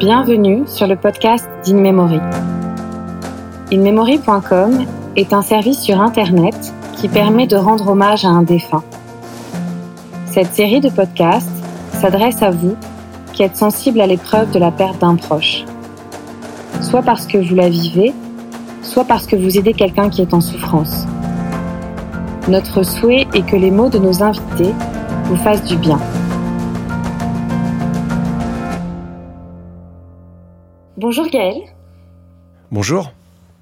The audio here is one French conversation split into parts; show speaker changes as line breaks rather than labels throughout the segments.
Bienvenue sur le podcast d'InMemory. InMemory.com est un service sur Internet qui permet de rendre hommage à un défunt. Cette série de podcasts s'adresse à vous qui êtes sensible à l'épreuve de la perte d'un proche, soit parce que vous la vivez, soit parce que vous aidez quelqu'un qui est en souffrance. Notre souhait est que les mots de nos invités vous fassent du bien. Bonjour Gaël.
Bonjour.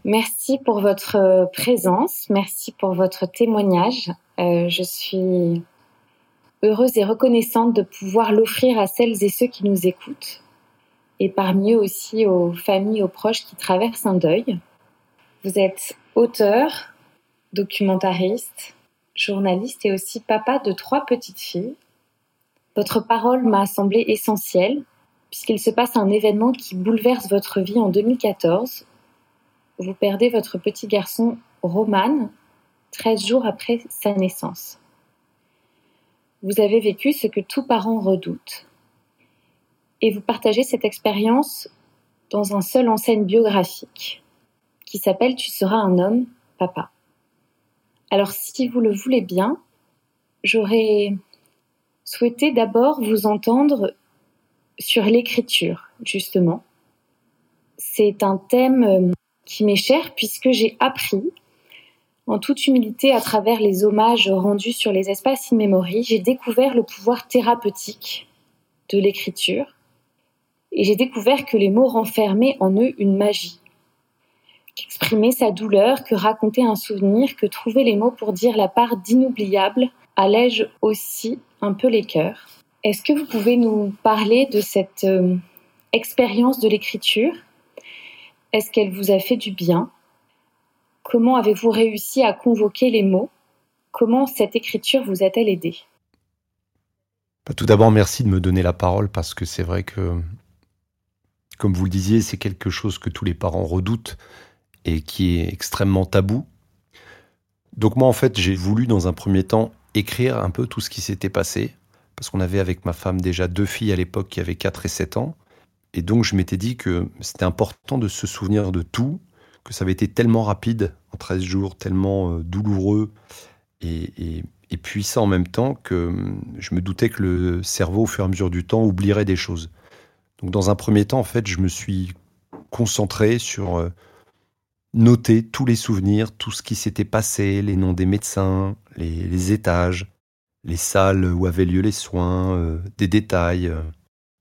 Merci pour votre euh, présence, merci pour votre témoignage. Euh, je suis heureuse et reconnaissante de pouvoir l'offrir à celles et ceux qui nous écoutent, et parmi eux aussi aux familles, aux proches qui traversent un deuil. Vous êtes auteur, documentariste, journaliste et aussi papa de trois petites filles. Votre parole m'a semblé essentielle puisqu'il se passe un événement qui bouleverse votre vie en 2014. Vous perdez votre petit garçon Roman 13 jours après sa naissance. Vous avez vécu ce que tout parent redoute. Et vous partagez cette expérience dans un seul enseigne biographique qui s'appelle Tu seras un homme, papa. Alors si vous le voulez bien, j'aurais souhaité d'abord vous entendre sur l'écriture, justement. C'est un thème euh, qui m'est cher puisque j'ai appris, en toute humilité, à travers les hommages rendus sur les espaces in j'ai découvert le pouvoir thérapeutique de l'écriture et j'ai découvert que les mots renfermaient en eux une magie. Qu'exprimer sa douleur, que raconter un souvenir, que trouver les mots pour dire la part d'inoubliable allège aussi un peu les cœurs. Est-ce que vous pouvez nous parler de cette euh, expérience de l'écriture? Est-ce qu'elle vous a fait du bien? Comment avez-vous réussi à convoquer les mots? Comment cette écriture vous a-t-elle aidé?
Bah, Tout d'abord, merci de me donner la parole parce que c'est vrai que, comme vous le disiez, c'est quelque chose que tous les parents redoutent et qui est extrêmement tabou. Donc moi, en fait, j'ai voulu dans un premier temps écrire un peu tout ce qui s'était passé, parce qu'on avait avec ma femme déjà deux filles à l'époque qui avaient 4 et 7 ans. Et donc je m'étais dit que c'était important de se souvenir de tout, que ça avait été tellement rapide en 13 jours, tellement euh, douloureux et, puissant en même temps que hum, je me doutais que le cerveau, au fur et à mesure du temps, oublierait des choses. Donc dans un premier temps, en fait, je me suis concentré sur euh, noter tous les souvenirs, tout ce qui s'était passé, les noms des médecins, les étages, les salles où avaient lieu les soins, euh, des détails, euh,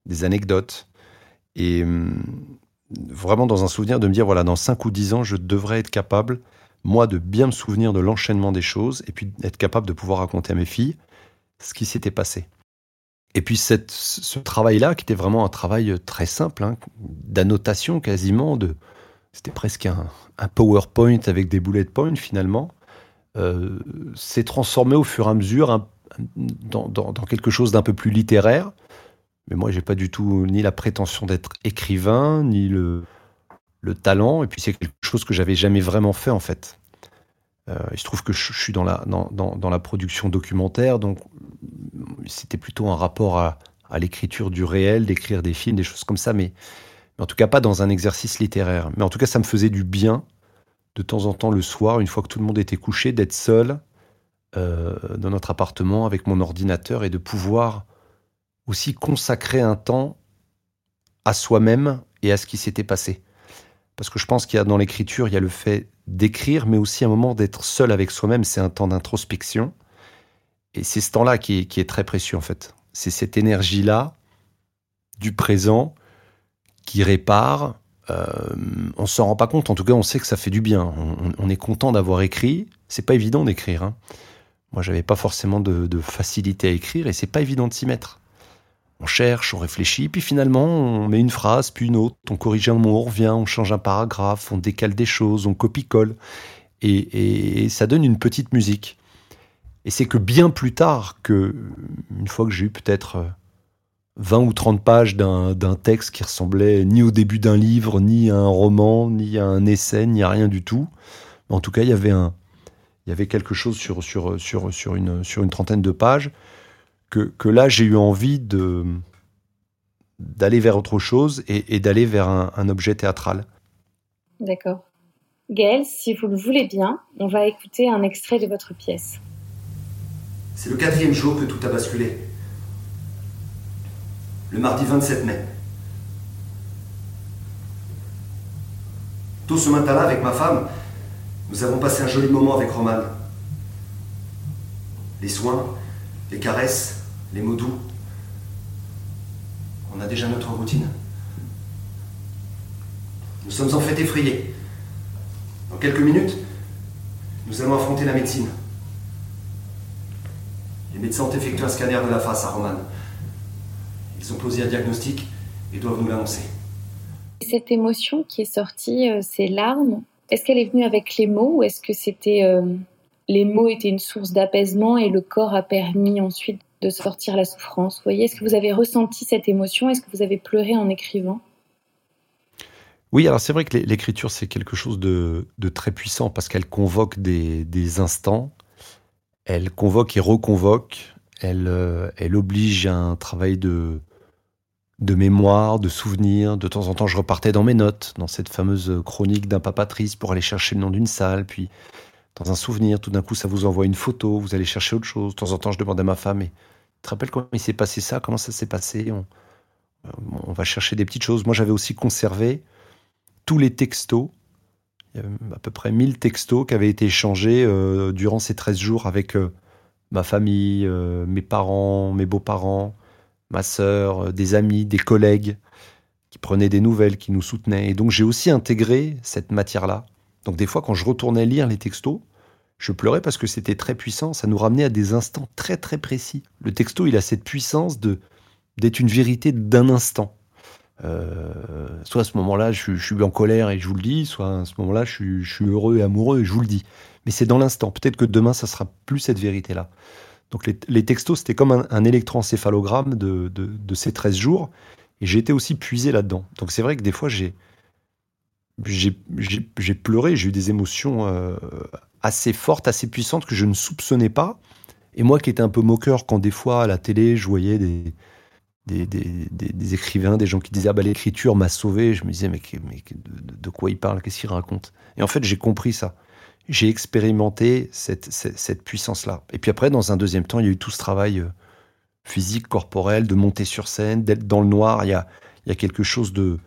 des anecdotes. Et hum, vraiment dans un souvenir de me dire, voilà, dans 5 ou 10 ans, je devrais être capable, moi, de bien me souvenir de l'enchaînement des choses et puis être capable de pouvoir raconter à mes filles ce qui s'était passé. Et puis cette, ce travail-là, qui était vraiment un travail très simple, hein, d'annotation quasiment, de, c'était presque un, un, PowerPoint avec des bullet points finalement, euh, s'est transformé au fur et à mesure un, dans, quelque chose d'un peu plus littéraire. Mais moi, j'ai pas du tout ni la prétention d'être écrivain, ni le, le talent. Et puis, c'est quelque chose que j'avais jamais vraiment fait, en fait. Euh, il se trouve que je, suis dans la, dans, la production documentaire, donc c'était plutôt un rapport à, l'écriture du réel, d'écrire des films, des choses comme ça, mais en tout cas pas dans un exercice littéraire. Mais en tout cas, ça me faisait du bien de temps en temps le soir, une fois que tout le monde était couché, d'être seul euh, dans notre appartement avec mon ordinateur et de pouvoir aussi consacrer un temps à soi-même et à ce qui s'était passé. Parce que je pense qu'il y a dans l'écriture, il y a le fait d'écrire, mais aussi un moment d'être seul avec soi-même, c'est un temps d'introspection. Et c'est ce temps-là qui, est très précieux en fait. C'est cette énergie-là du présent qui répare. Euh, on s'en rend pas compte, en tout cas on sait que ça fait du bien. On, est content d'avoir écrit. C'est pas évident d'écrire. Hein. Moi, j'avais pas forcément de, facilité à écrire et c'est pas évident de s'y mettre. On cherche, on réfléchit, puis finalement, on met une phrase, puis une autre, on corrige un mot, on revient, on change un paragraphe, on décale des choses, on copie-colle. Et, ça donne une petite musique. Et c'est que bien plus tard que, une fois que j'ai eu peut-être 20 euh, ou 30 pages d'un texte qui ressemblait ni au début d'un livre, ni à un roman, ni à un essai, ni à rien du tout, en tout cas, il y avait un, il y avait quelque chose sur, sur, sur, sur, une, sur une trentaine de pages que, que là j'ai eu envie de, d'aller vers autre chose et, d'aller vers un, objet théâtral.
D'accord. Gaël, si vous le voulez bien, on va écouter un extrait de votre pièce.
C'est le quatrième jour que tout a basculé. Le mardi 27 mai. Tout ce matin-là, avec ma femme, nous avons passé un joli moment avec Roman. Les soins, les caresses, les mots doux. On a déjà notre routine. Nous sommes en fait effrayés. Dans quelques minutes, nous allons affronter la médecine. Les médecins ont effectué un scanner de la face à Roman. Ils ont posé un diagnostic et doivent nous l'annoncer.
Cette émotion qui est sortie, euh, ces larmes, est-ce qu'elle est venue avec les mots ou est-ce que c'était euh, les mots étaient une source d'apaisement et le corps a permis ensuite de sortir la souffrance? Voyez, est-ce que vous avez ressenti cette émotion? Est-ce que vous avez pleuré en écrivant?
Oui, alors c'est vrai que l'écriture c'est quelque chose de, très puissant parce qu'elle convoque des, instants, elle convoque et reconvoque, elle, euh, elle oblige à un travail de, de mémoire, de souvenirs. De temps en temps, je repartais dans mes notes, dans cette fameuse chronique d'un papa triste pour aller chercher le nom d'une salle. Puis, dans un souvenir, tout d'un coup, ça vous envoie une photo, vous allez chercher autre chose. De temps en temps, je demande à ma femme, tu te rappelles comment il s'est passé ça? Comment ça s'est passé? On, on, va chercher des petites choses. Moi, j'avais aussi conservé tous les textos. Il y avait à peu près 1000 textos qui avaient été échangés euh, durant ces 13 jours avec euh, ma famille, euh, mes parents, mes beaux-parents, ma sœur, euh, des amis, des collègues qui prenaient des nouvelles, qui nous soutenaient. Et donc j'ai aussi intégré cette matière-là. Donc des fois, quand je retournais lire les textos, je pleurais parce que c'était très puissant. Ça nous ramenait à des instants très très précis. Le texto, il a cette puissance de d'être une vérité d'un instant. Euh, soit à ce moment-là, je, suis en colère et je vous le dis, soit à ce moment-là, je, je suis heureux et amoureux et je vous le dis. Mais c'est dans l'instant. Peut-être que demain, ça sera plus cette vérité-là. Donc les, textos, c'était comme un, électroencéphalogramme de, ces 13 jours. Et j'ai été aussi puisé là-dedans. Donc c'est vrai que des fois, j'ai, j'ai, pleuré, j'ai eu des émotions euh, assez fortes, assez puissantes que je ne soupçonnais pas. Et moi qui étais un peu moqueur quand des fois à la télé, je voyais des, des, des, écrivains, des gens qui disaient ah bah, l'écriture m'a sauvé, je me disais mais, mais de, de quoi il parle, qu'est-ce qu'il raconte? Et en fait j'ai compris ça j'ai expérimenté cette, puissance-là. Et puis après, dans un deuxième temps, il y a eu tout ce travail euh, physique, corporel, de monter sur scène, d'être dans le noir. Il y a, quelque chose de,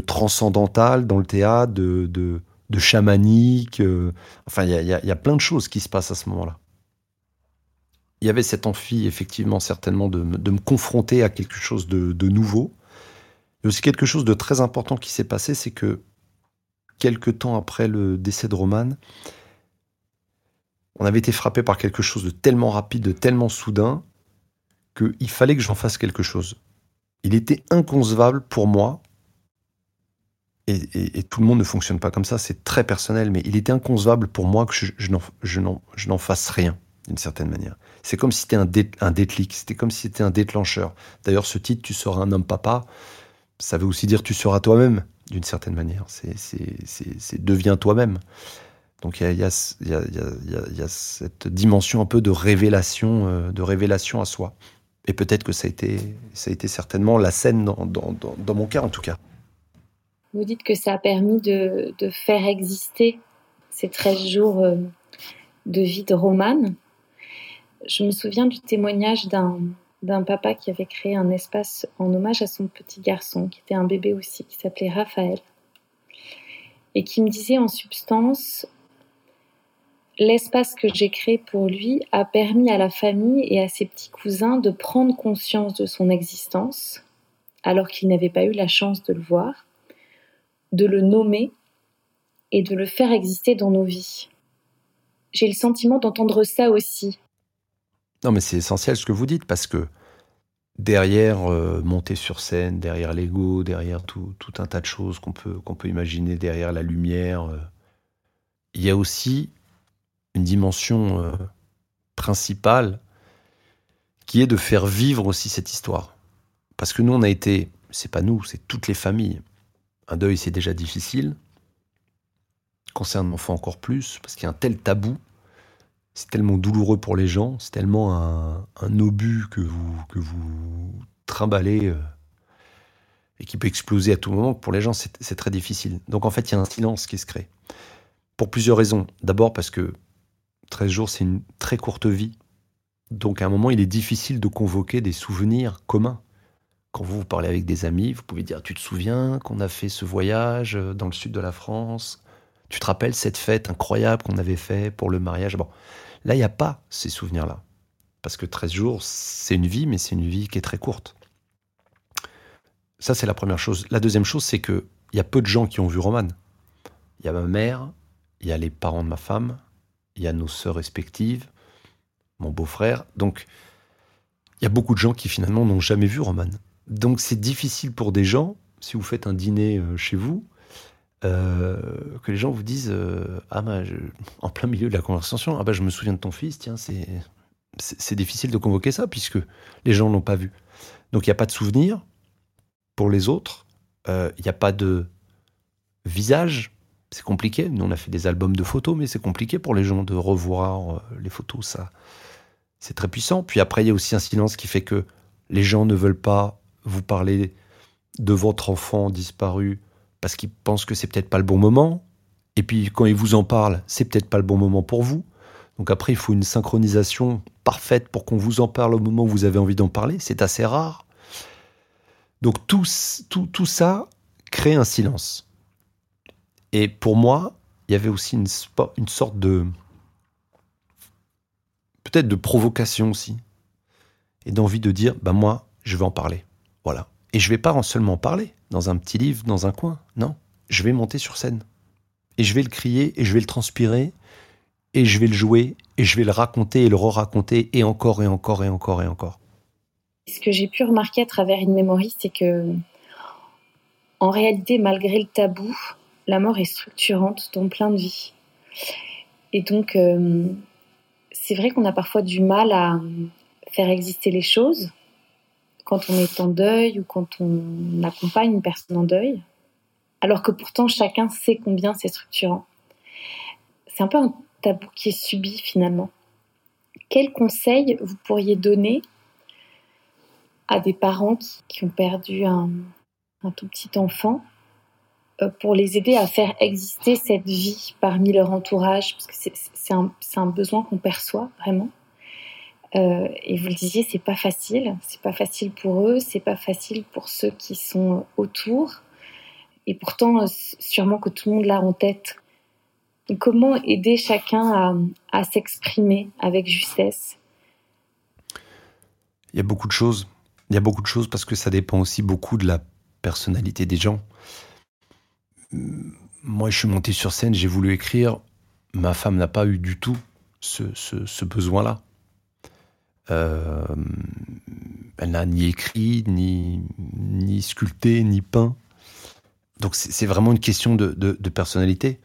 transcendantal dans le théâtre, de, chamanique. Euh, enfin, il y, a, il y, a, plein de choses qui se passent à ce moment-là. Il y avait cette envie, effectivement, certainement, de, me confronter à quelque chose de nouveau. Il y a aussi quelque chose de très important qui s'est passé, c'est que quelques temps après le décès de Roman, on avait été frappé par quelque chose de tellement rapide, de tellement soudain, qu'il fallait que j'en fasse quelque chose. Il était inconcevable pour moi, et, tout le monde ne fonctionne pas comme ça, c'est très personnel, mais il était inconcevable pour moi que je, n'en fasse rien, d'une certaine manière. C'est comme si c'était un, un déclic, c'était comme si c'était un déclencheur. D'ailleurs, ce titre, Tu seras un homme papa, ça veut aussi dire tu seras toi-même d'une certaine manière. C'est deviens toi-même. Donc il y a, cette dimension un peu de révélation, euh, de révélation à soi. Et peut-être que ça a, été, ça a été certainement la scène dans, dans, mon cas en tout cas.
Vous dites que ça a permis de, de faire exister ces 13 jours euh, de vie de Romane. Je me souviens du témoignage d'un d'un papa qui avait créé un espace en hommage à son petit garçon, qui était un bébé aussi, qui s'appelait Raphaël, et qui me disait en substance, l'espace que j'ai créé pour lui a permis à la famille et à ses petits cousins de prendre conscience de son existence, alors qu'ils n'avaient pas eu la chance de le voir, de le nommer et de le faire exister dans nos vies. J'ai le sentiment d'entendre ça aussi
non, mais c'est essentiel ce que vous dites parce que derrière euh, monter sur scène, derrière l'ego, derrière tout, un tas de choses qu'on peut, imaginer, derrière la lumière, euh, il y a aussi une dimension euh, principale qui est de faire vivre aussi cette histoire. Parce que nous, on a été, c'est pas nous, c'est toutes les familles. Un deuil, c'est déjà difficile. Quand c'est un enfant, encore plus, parce qu'il y a un tel tabou c'est tellement douloureux pour les gens, c'est tellement un, obus que vous, que vous trimballez euh, et qui peut exploser à tout moment. Pour les gens, c'est très difficile. Donc en fait, il y a un silence qui se crée. Pour plusieurs raisons. D'abord parce que 13 jours, c'est une très courte vie. Donc à un moment, il est difficile de convoquer des souvenirs communs. Quand vous, vous parlez avec des amis, vous pouvez dire, tu te souviens qu'on a fait ce voyage dans le sud de la France? Tu te rappelles cette fête incroyable qu'on avait fait pour le mariage? Bon, là, il n'y a pas ces souvenirs-là. Parce que 13 jours, c'est une vie, mais c'est une vie qui est très courte. Ça, c'est la première chose. La deuxième chose, c'est qu'il y a peu de gens qui ont vu Roman. Il y a ma mère, il y a les parents de ma femme, il y a nos sœurs respectives, mon beau-frère. Donc, il y a beaucoup de gens qui finalement n'ont jamais vu Roman. Donc, c'est difficile pour des gens, si vous faites un dîner euh, chez vous, euh, que les gens vous disent euh, Ah, bah, en plein milieu de la conversation, ah, bah, je me souviens de ton fils, tiens, c'est, c'est, difficile de convoquer ça puisque les gens l'ont pas vu. Donc, il n'y a pas de souvenir pour les autres. Il n'y a pas de visage c'est compliqué. Nous, on a fait des albums de photos, mais c'est compliqué pour les gens de revoir euh, les photos. Ça, c'est très puissant. Puis après, il y a aussi un silence qui fait que les gens ne veulent pas vous parler de votre enfant disparu parce qu'ils pensent que c'est peut-être pas le bon moment. Et puis quand ils vous en parlent, c'est peut-être pas le bon moment pour vous. Donc après, il faut une synchronisation parfaite pour qu'on vous en parle au moment où vous avez envie d'en parler. C'est assez rare. Donc tout, tout, tout ça crée un silence. Et pour moi, il y avait aussi une, une sorte de. peut-être de provocation aussi. Et d'envie de dire, bah moi, je vais en parler. Voilà. Et je vais pas seulement en parler dans un petit livre, dans un coin. Non. Je vais monter sur scène. Et je vais le crier, et je vais le transpirer, et je vais le jouer, et je vais le raconter et le re-raconter, et encore, et encore, et encore, et encore.
Ce que j'ai pu remarquer à travers une mémoire, c'est que, en réalité, malgré le tabou, la mort est structurante dans plein de vies. Et donc, euh, c'est vrai qu'on a parfois du mal à faire exister les choses quand on est en deuil ou quand on accompagne une personne en deuil, alors que pourtant chacun sait combien c'est structurant. C'est un peu un tabou qui est subi finalement. Quel conseil vous pourriez donner à des parents qui, ont perdu un tout petit enfant euh, pour les aider à faire exister cette vie parmi leur entourage, parce que c'est un, un, besoin qu'on perçoit vraiment. Euh, et vous le disiez, c'est pas facile. C'est pas facile pour eux, c'est pas facile pour ceux qui sont autour. Et pourtant, euh, sûrement que tout le monde l'a en tête. comment aider chacun à, à s'exprimer avec justesse?
Il y a beaucoup de choses. Il y a beaucoup de choses parce que ça dépend aussi beaucoup de la personnalité des gens moi, je suis monté sur scène, j'ai voulu écrire. Ma femme n'a pas eu du tout ce, besoin-là. Euh, elle n'a ni écrit, ni, ni sculpté, ni peint. Donc c'est vraiment une question de, de, personnalité.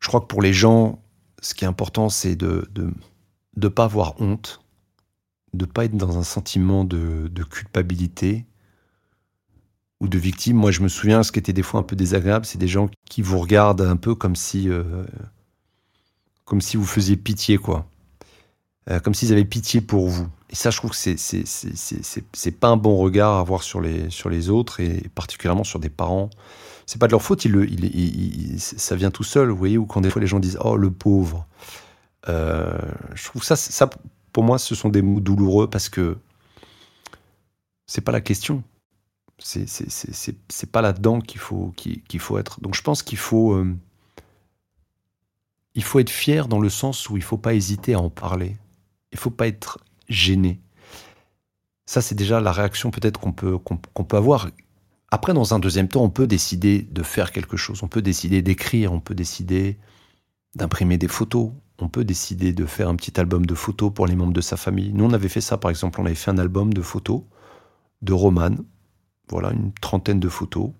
Je crois que pour les gens, ce qui est important, c'est de ne de, de pas avoir honte, de pas être dans un sentiment de, culpabilité, ou de victimes. Moi, je me souviens, ce qui était des fois un peu désagréable, c'est des gens qui vous regardent un peu comme si, euh, comme si vous faisiez pitié, quoi. Euh, comme s'ils avaient pitié pour vous. Et ça, je trouve que c'est c'est pas un bon regard à avoir sur les autres et particulièrement sur des parents. C'est pas de leur faute, ça vient tout seul, vous voyez, ou quand des fois les gens disent oh le pauvre. Euh, je trouve ça, ça pour moi, ce sont des mots douloureux parce que c'est pas la question. C'est pas là-dedans qu'il faut, qu'il faut être. Donc je pense qu'il faut, euh, il faut être fier dans le sens où il faut pas hésiter à en parler. Il faut pas être gêné. Ça, c'est déjà la réaction peut-être qu'on peut, avoir. Après, dans un deuxième temps, on peut décider de faire quelque chose. On peut décider d'écrire. On peut décider d'imprimer des photos. On peut décider de faire un petit album de photos pour les membres de sa famille. Nous, on avait fait ça, par exemple. On avait fait un album de photos de Romane voilà, une trentaine de photos.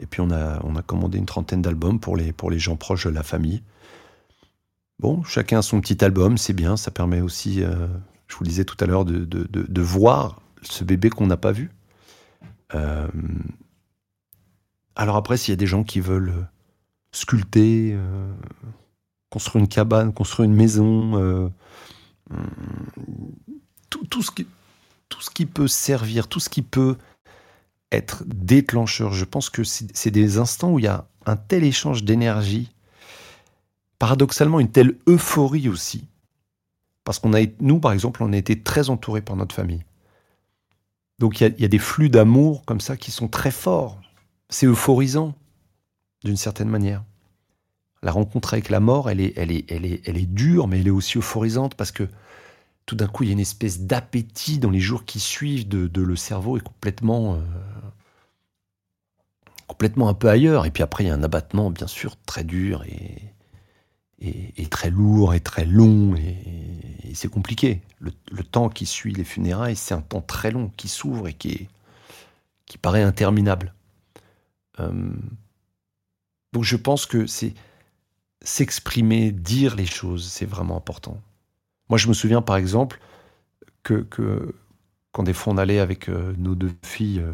Et puis on a, commandé une trentaine d'albums pour les gens proches de la famille. Bon, chacun son petit album, c'est bien, ça permet aussi, euh, je vous le disais tout à l'heure, de, voir ce bébé qu'on n'a pas vu. Euh, alors après, s'il y a des gens qui veulent sculpter, euh, construire une cabane, construire une maison, qui, tout ce qui peut servir, tout ce qui peut être déclencheur. Je pense que c'est des instants où il y a un tel échange d'énergie, paradoxalement une telle euphorie aussi, parce qu'on a, nous par exemple, on a été très entourés par notre famille. Donc il y, a, des flux d'amour comme ça qui sont très forts. C'est euphorisant, d'une certaine manière. La rencontre avec la mort, elle est, elle, est, elle, est, elle est dure, mais elle est aussi euphorisante parce que tout d'un coup, il y a une espèce d'appétit dans les jours qui suivent, de, le cerveau est complètement, euh, complètement un peu ailleurs. Et puis après, il y a un abattement, bien sûr, très dur et, et, très lourd et très long. Et, c'est compliqué. Le, temps qui suit les funérailles, c'est un temps très long qui s'ouvre et qui, qui paraît interminable. Euh, donc je pense que c'est s'exprimer, dire les choses, c'est vraiment important. Moi, je me souviens par exemple que, que quand des fois on allait avec euh, nos deux filles euh,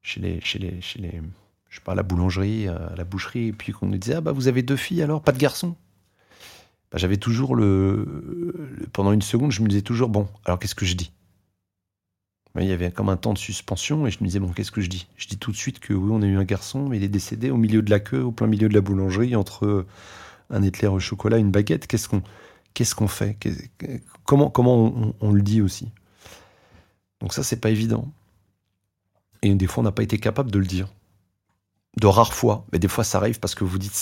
chez les, chez les, chez les, je sais à la boulangerie, à la boucherie, et puis qu'on nous disait ah bah vous avez deux filles alors, pas de garçons? Bah, j'avais toujours le, pendant une seconde, je me disais toujours bon, alors qu'est-ce que je dis? Il y avait comme un temps de suspension et je me disais bon, qu'est-ce que je dis? Je dis tout de suite que oui, on a eu un garçon, mais il est décédé au milieu de la queue, au plein milieu de la boulangerie, entre un éclair au chocolat, une baguette. Qu'est-ce qu'on fait? Comment, comment on, le dit aussi? Donc ça, c'est pas évident. Et des fois, on n'a pas été capable de le dire. De rares fois, mais des fois, ça arrive parce que vous dites,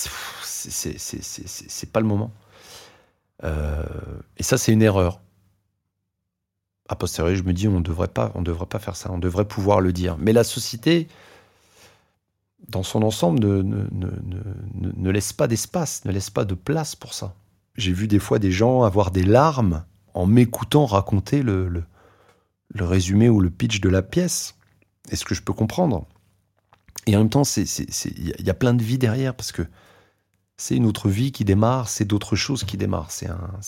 c'est pas le moment. Euh, et ça, c'est une erreur. A posteriori, je me dis, on devrait devrait pas faire ça. On devrait pouvoir le dire. Mais la société, dans son ensemble, ne, laisse pas d'espace, ne laisse pas de place pour ça. J'ai vu des fois des gens avoir des larmes en m'écoutant raconter le, résumé ou le pitch de la pièce. Est-ce que je peux comprendre? Et en même temps, il y a plein de vie derrière parce que c'est une autre vie qui démarre, c'est d'autres choses qui démarrent. C'est un,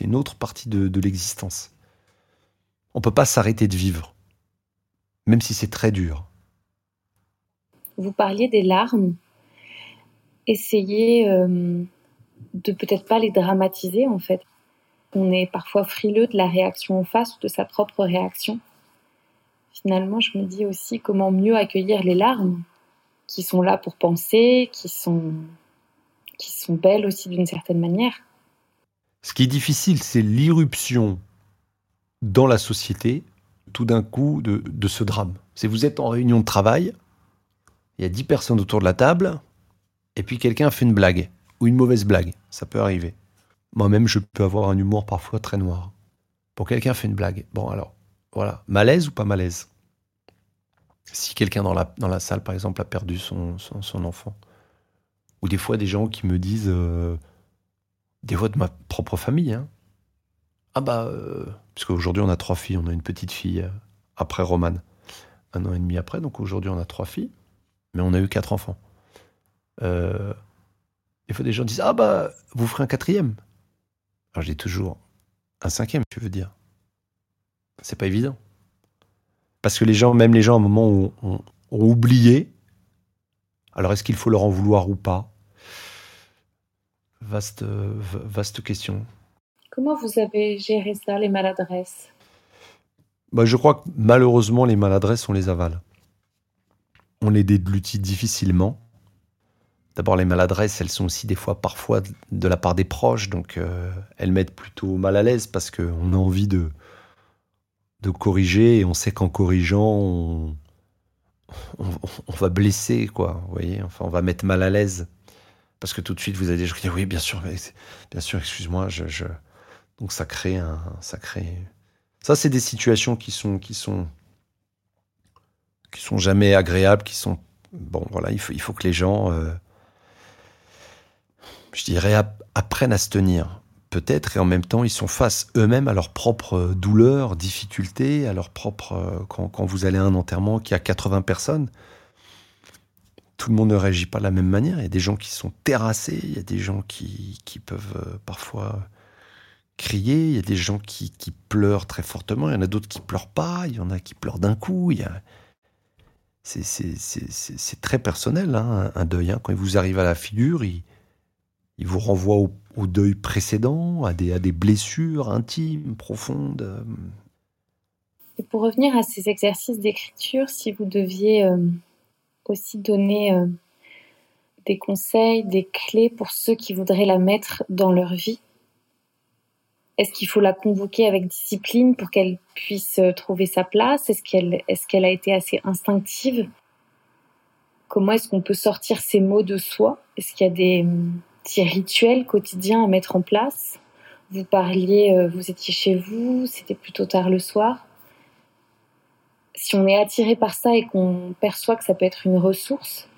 une autre partie de, de l'existence. On ne peut pas s'arrêter de vivre, même si c'est très dur.
Vous parliez des larmes. Essayez euh, de peut-être pas les dramatiser en fait. On est parfois frileux de la réaction en face ou de sa propre réaction. Finalement, je me dis aussi comment mieux accueillir les larmes qui sont là pour penser, qui sont qui sont belles aussi d'une certaine manière.
Ce qui est difficile, c'est l'irruption dans la société, tout d'un coup, de, ce drame. C'est vous êtes en réunion de travail, il y a dix personnes autour de la table, et puis quelqu'un fait une blague ou une mauvaise blague. Ça peut arriver. Moi-même, je peux avoir un humour parfois très noir. Pour quelqu'un fait une blague. Bon, alors, voilà. Malaise ou pas malaise? Si quelqu'un dans la, salle, par exemple, a perdu son, enfant. Ou des fois, des gens qui me disent, euh, des fois de ma propre famille, hein. Ah bah, euh, parce qu'aujourd'hui on a trois filles, on a une petite fille euh, après Romane, un an et demi après, donc aujourd'hui on a trois filles, mais on a eu quatre enfants. Des fois, des gens disent Ah, bah, vous ferez un quatrième. Alors, j'ai toujours un cinquième, tu veux dire. C'est pas évident. Parce que les gens, même les gens, à un moment, ont, oublié. Alors, est-ce qu'il faut leur en vouloir ou pas? Vaste, vaste question.
Comment vous avez géré ça, les maladresses?
Bah, Je crois que malheureusement, les maladresses, on les avale. On les déglutit difficilement. D'abord, les maladresses, elles sont aussi des fois, parfois, de la part des proches, donc euh, elles mettent plutôt mal à l'aise parce qu'on a envie de, de corriger et on sait qu'en corrigeant, on, on, va blesser, quoi. Vous voyez, enfin, on va mettre mal à l'aise parce que tout de suite, vous allez disent oui, bien sûr, bien sûr, excuse-moi, je, donc ça crée un, ça crée. Ça, c'est des situations qui sont, qui sont, qui sont jamais agréables, qui sont bon, voilà, il faut, il faut que les gens euh, je dirais, apprennent à se tenir. Peut-être, et en même temps, ils sont face eux-mêmes à leurs propres douleurs, difficultés, à leur propre. Euh, quand, vous allez à un enterrement qui a 80 personnes, tout le monde ne réagit pas de la même manière. Il y a des gens qui sont terrassés, il y a des gens qui, peuvent euh, parfois crier, il y a des gens qui, pleurent très fortement, il y en a d'autres qui pleurent pas, il y en a qui pleurent d'un coup. Il a... C'est très personnel, hein, un deuil. Hein. Quand il vous arrive à la figure, il, il vous renvoie au, deuil précédent, à des, à des blessures intimes, profondes.
Pour revenir à ces exercices d'écriture, si vous deviez euh, aussi donner euh, des conseils, des clés pour ceux qui voudraient la mettre dans leur vie, est-ce qu'il faut la convoquer avec discipline pour qu'elle puisse euh, trouver sa place? Est-ce qu'elle est a été assez instinctive? Comment est-ce qu'on peut sortir ces mots de soi? Est-ce qu'il y a des hum, petits rituels quotidiens à mettre en place? Vous parliez, euh, vous étiez chez vous, c'était plutôt tard le soir. Si on est attiré par ça et qu'on perçoit que ça peut être une ressource,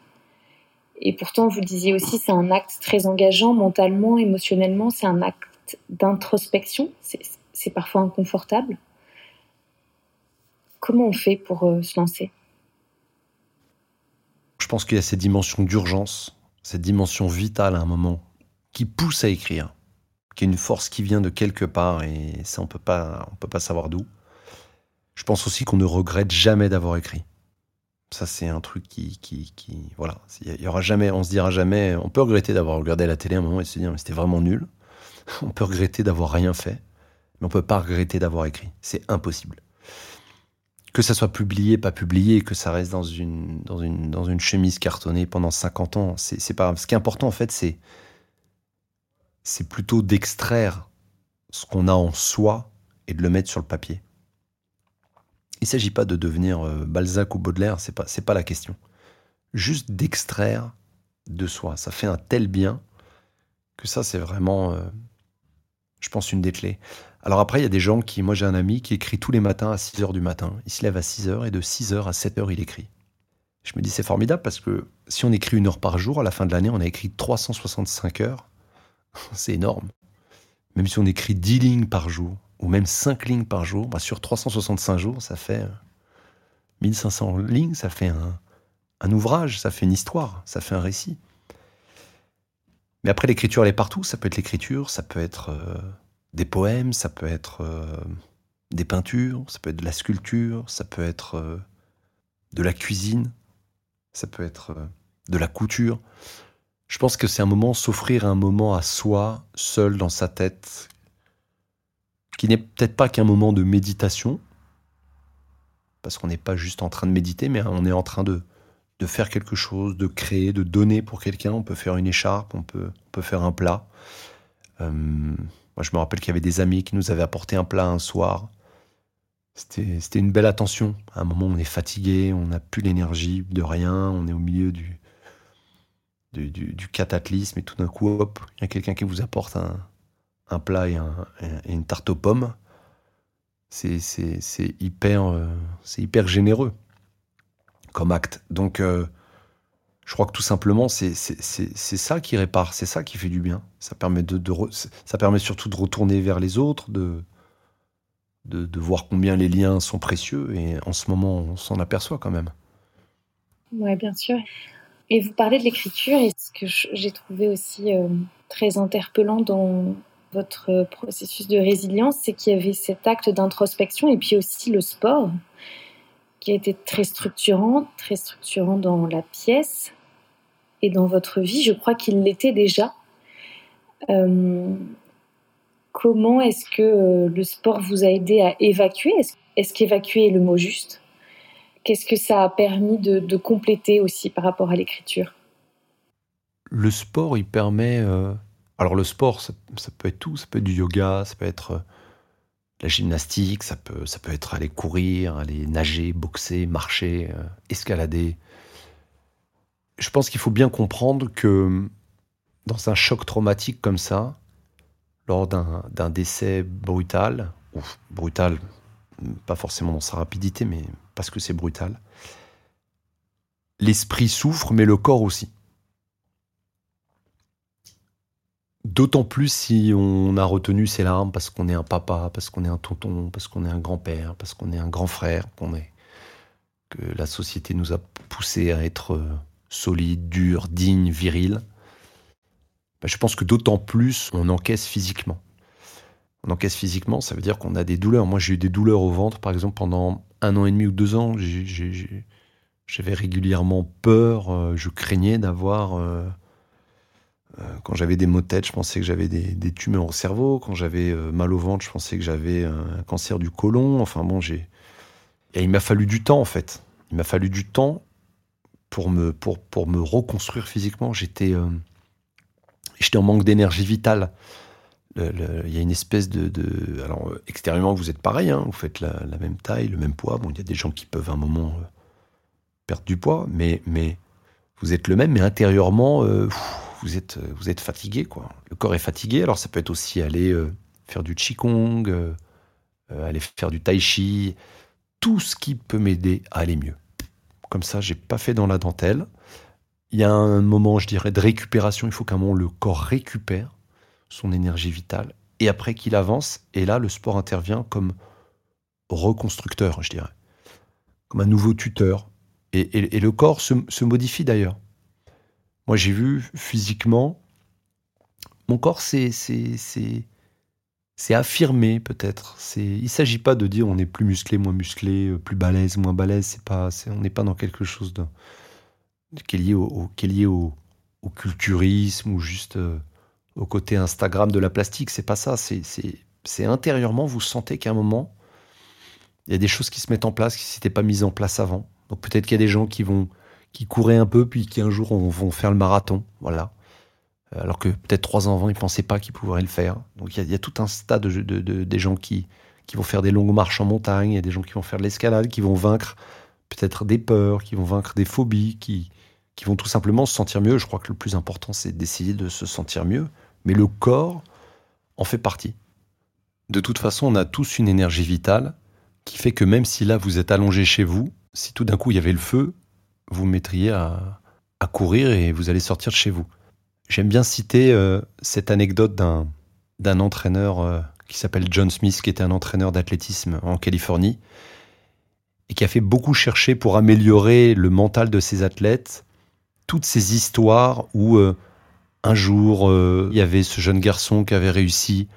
et pourtant vous le disiez aussi, c'est un acte très engageant mentalement, émotionnellement, c'est un acte d'introspection, c'est parfois inconfortable. Comment on fait pour euh, se lancer?
Je pense qu'il y a cette dimension d'urgence, cette dimension vitale à un moment, qui pousse à écrire, qui est une force qui vient de quelque part et ça on peut pas, on peut pas savoir d'où. Je pense aussi qu'on ne regrette jamais d'avoir écrit. Ça, c'est un truc qui, qui, voilà, il y aura jamais, on se dira jamais, on peut regretter d'avoir regardé la télé un moment et se dire, mais c'était vraiment nul. On peut regretter d'avoir rien fait, mais on peut pas regretter d'avoir écrit. C'est impossible. Que ça soit publié, pas publié, que ça reste dans une, chemise cartonnée pendant 50 ans, c'est pas Ce qui est important, en fait, c'est, c'est plutôt d'extraire ce qu'on a en soi et de le mettre sur le papier. Il ne s'agit pas de devenir euh, Balzac ou Baudelaire, c'est pas, pas la question. Juste d'extraire de soi. Ça fait un tel bien que ça, c'est vraiment, euh, je pense, une des clés. Alors après, il y a des gens qui, moi j'ai un ami qui écrit tous les matins à 6 heures du matin. Il se lève à 6 heures et de 6 heures à 7 heures, il écrit. Je me dis, c'est formidable parce que si on écrit une heure par jour, à la fin de l'année, on a écrit 365 heures. c'est énorme. Même si on écrit 10 lignes par jour, ou même 5 lignes par jour, bah sur 365 jours, ça fait 1500 lignes, ça fait un, ouvrage, ça fait une histoire, ça fait un récit. Mais après, l'écriture, elle est partout. Ça peut être l'écriture, ça peut être euh, des poèmes, ça peut être euh, des peintures, ça peut être de la sculpture, ça peut être euh, de la cuisine, ça peut être de la couture. Je pense que c'est un moment, s'offrir un moment à soi, seul dans sa tête, qui n'est peut-être pas qu'un moment de méditation, parce qu'on n'est pas juste en train de méditer, mais on est en train de, de faire quelque chose, de créer, de donner pour quelqu'un. On peut faire une écharpe, on peut, on peut faire un plat. Euh, moi, je me rappelle qu'il y avait des amis qui nous avaient apporté un plat un soir. C'était une belle attention. À un moment, on est fatigué, on n'a plus l'énergie de rien, on est au milieu du, du, du, cataclysme et tout d'un coup, hop, il y a quelqu'un qui vous apporte un, un plat et, un, et, une tarte aux pommes. C'est hyper, euh, c'est hyper généreux comme acte. Donc, euh, je crois que tout simplement, c'est ça qui répare, c'est ça qui fait du bien. Ça permet, de, ça permet surtout de retourner vers les autres, de, de, voir combien les liens sont précieux. Et en ce moment, on s'en aperçoit quand même.
Oui, bien sûr. Et vous parlez de l'écriture, et ce que j'ai trouvé aussi euh, très interpellant dans votre processus de résilience, c'est qu'il y avait cet acte d'introspection et puis aussi le sport qui a été très structurant, très structurant dans la pièce et dans votre vie. Je crois qu'il l'était déjà. Euh, comment est-ce que euh, le sport vous a aidé à évacuer? Est-ce qu'évacuer est le mot juste? Qu'est-ce que ça a permis de, compléter aussi par rapport à l'écriture?
Le sport, il permet... Euh, alors le sport, ça, peut être tout, ça peut être du yoga, ça peut être la gymnastique, ça peut, ça peut être aller courir, aller nager, boxer, marcher, euh, escalader. Je pense qu'il faut bien comprendre que dans un choc traumatique comme ça, lors d'un décès brutal, ou brutal, pas forcément dans sa rapidité, mais parce que c'est brutal, l'esprit souffre, mais le corps aussi. D'autant plus si on a retenu ses larmes parce qu'on est un papa, parce qu'on est un tonton, parce qu'on est un grand-père, parce qu'on est un grand frère, qu'on est que la société nous a poussé à être euh, solide, dur, digne, viril. Ben, je pense que d'autant plus on encaisse physiquement. On encaisse physiquement, ça veut dire qu'on a des douleurs. Moi, j'ai eu des douleurs au ventre, par exemple, pendant un an et demi ou deux ans. J'avais régulièrement peur, euh, je craignais d'avoir euh, quand j'avais des maux de tête, je pensais que j'avais des, tumeurs au cerveau. Quand j'avais euh, mal au ventre, je pensais que j'avais un cancer du côlon. Enfin bon, j'ai Et il m'a fallu du temps, en fait. Il m'a fallu du temps pour me, pour, pour me reconstruire physiquement. J'étais euh, j'étais en manque d'énergie vitale. Il y a une espèce de, Alors, extérieurement, vous êtes pareil, hein, vous faites la, même taille, le même poids. Bon, il y a des gens qui peuvent à un moment euh, perdre du poids, mais, mais vous êtes le même, mais intérieurement, euh, vous, êtes, vous êtes fatigué, quoi. Le corps est fatigué, alors ça peut être aussi aller faire du Qigong, aller faire du Tai Chi, tout ce qui peut m'aider à aller mieux. Comme ça, j'ai pas fait dans la dentelle. Il y a un moment, je dirais, de récupération. Il faut qu'un moment le corps récupère son énergie vitale et après qu'il avance. Et là, le sport intervient comme reconstructeur, je dirais, comme un nouveau tuteur. Et, le corps se modifie d'ailleurs. Moi, j'ai vu physiquement, mon corps, c'est affirmer peut-être. Il s'agit pas de dire on est plus musclé, moins musclé, euh, plus balèze, moins balèze. On n'est pas dans quelque chose qui est lié au, culturisme ou juste euh, au côté Instagram de la plastique. C'est pas ça. C'est, intérieurement vous sentez qu'à un moment il y a des choses qui se mettent en place qui s'étaient pas mises en place avant. Donc peut-être qu'il y a des gens qui vont qui couraient un peu puis qui un jour vont faire le marathon. Voilà. Euh, alors que peut-être trois ans avant, ils ne pensaient pas qu'ils pourraient le faire. Donc il y, a tout un stade de, de, des gens qui, qui vont faire des longues marches en montagne, il y a des gens qui vont faire de l'escalade, qui vont vaincre peut-être des peurs, qui vont vaincre des phobies, qui, qui vont tout simplement se sentir mieux. Je crois que le plus important, c'est d'essayer de se sentir mieux. Mais le corps en fait partie. De toute façon, on a tous une énergie vitale qui fait que même si là, vous êtes allongé chez vous, si tout d'un coup il y avait le feu, vous mettriez à, courir et vous allez sortir de chez vous. J'aime bien citer euh, cette anecdote d'un, d'un entraîneur euh, qui s'appelle John Smith, qui était un entraîneur d'athlétisme en Californie, et qui a fait beaucoup chercher pour améliorer le mental de ses athlètes. Toutes ces histoires où euh, un jour, il y avait ce jeune garçon qui avait réussi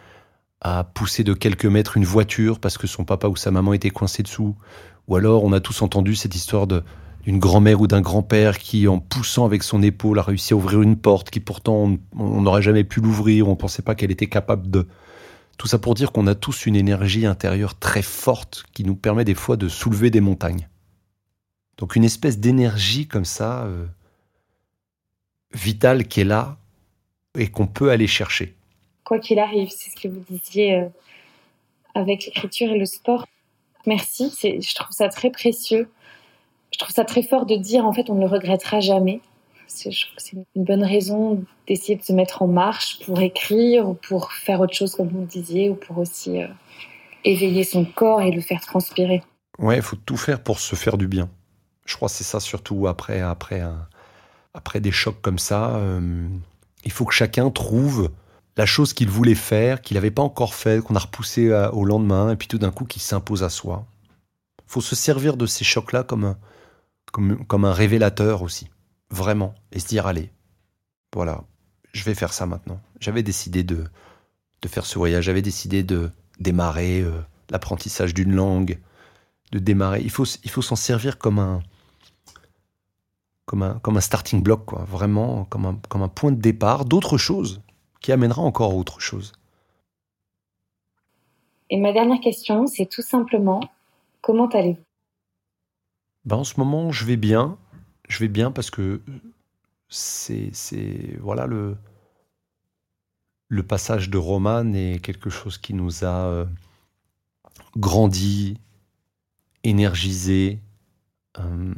à pousser de quelques mètres une voiture parce que son papa ou sa maman était coincé dessous. Ou alors, on a tous entendu cette histoire de d'une grand-mère ou d'un grand-père qui, en poussant avec son épaule, a réussi à ouvrir une porte qui pourtant on n'aurait jamais pu l'ouvrir, on ne pensait pas qu'elle était capable de. Tout ça pour dire qu'on a tous une énergie intérieure très forte qui nous permet des fois de soulever des montagnes. Donc une espèce d'énergie comme ça, euh, vitale qui est là et qu'on peut aller chercher.
Quoi qu'il arrive, c'est ce que vous disiez euh, avec l'écriture et le sport. Merci, je trouve ça très précieux je trouve ça très fort de dire en fait on ne le regrettera jamais. Je trouve que c'est une bonne raison d'essayer de se mettre en marche pour écrire ou pour faire autre chose comme vous le disiez ou pour aussi euh, éveiller son corps et le faire transpirer.
Ouais, il faut tout faire pour se faire du bien. Je crois que c'est ça surtout après après après des chocs comme ça. Euh, il faut que chacun trouve la chose qu'il voulait faire, qu'il n'avait pas encore fait, qu'on a repoussé euh, au lendemain, et puis tout d'un coup qui s'impose à soi. Il faut se servir de ces chocs-là comme comme, un révélateur aussi, vraiment, et se dire allez, voilà, je vais faire ça maintenant. J'avais décidé de, de faire ce voyage, j'avais décidé de démarrer euh, l'apprentissage d'une langue, de démarrer. Il faut, il faut s'en servir comme un, comme un, comme un starting block, quoi, vraiment comme un, comme un point de départ d'autre chose qui amènera encore autre chose.
Et ma dernière question, c'est tout simplement comment allez-vous
ben, en ce moment, je vais bien. Je vais bien parce que c'est, voilà le, passage de Roman est quelque chose qui nous a euh, grandi, énergisé, euh,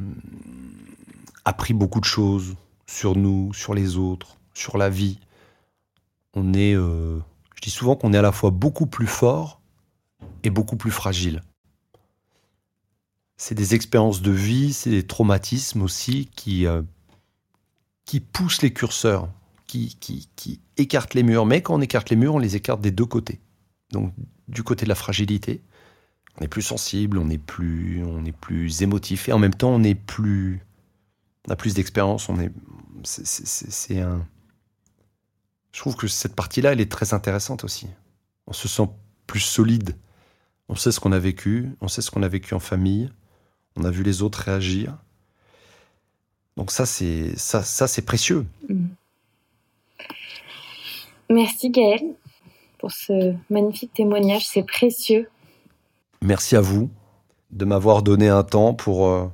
appris beaucoup de choses sur nous, sur les autres, sur la vie. On est, euh, je dis souvent qu'on est à la fois beaucoup plus fort et beaucoup plus fragile c'est des expériences de vie, c'est des traumatismes aussi qui, euh, qui poussent les curseurs, qui, qui, qui, écartent les murs. Mais quand on écarte les murs, on les écarte des deux côtés. Donc du côté de la fragilité, on est plus sensible, on est plus, on est plus émotif et en même temps on est plus, on a plus d'expérience. On est, c'est un. Je trouve que cette partie-là, elle est très intéressante aussi. On se sent plus solide. On sait ce qu'on a vécu, on sait ce qu'on a vécu en famille, on a vu les autres réagir. Donc ça, c'est ça, ça c'est précieux. Mm.
Merci Gaël pour ce magnifique témoignage, c'est précieux.
Merci à vous. de m'avoir donné un temps pour, euh,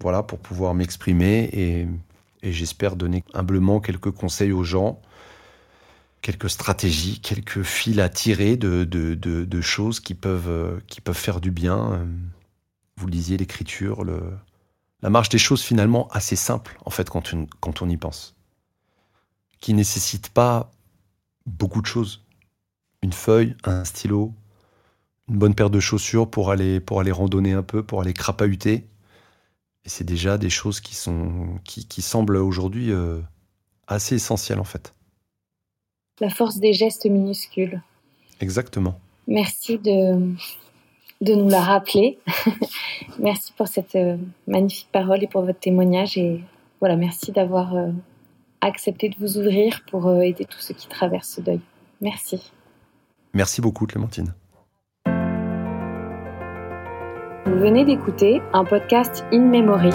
voilà, pour pouvoir m'exprimer et, j'espère donner humblement quelques conseils aux gens, quelques stratégies, quelques fils à tirer de, de, choses qui peuvent, euh, qui peuvent faire du bien. Vous le disiez, l'écriture, le, la marche des choses finalement assez simple en fait quand on, quand on y pense, qui nécessite pas beaucoup de choses. Une feuille, un stylo, une bonne paire de chaussures pour aller, pour aller randonner un peu, pour aller crapahuter. Et c'est déjà des choses qui, sont, qui, qui semblent aujourd'hui euh, assez essentielles en fait.
La force des gestes minuscules.
Exactement.
Merci de, de nous la rappeler. merci pour cette euh, magnifique parole et pour votre témoignage. Et voilà, merci d'avoir euh, accepté de vous ouvrir pour aider tous ceux qui traversent ce deuil. Merci.
Merci beaucoup, Clémentine.
Vous venez d'écouter un podcast In Memory.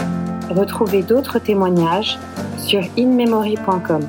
Retrouvez d'autres témoignages sur inmemory.com.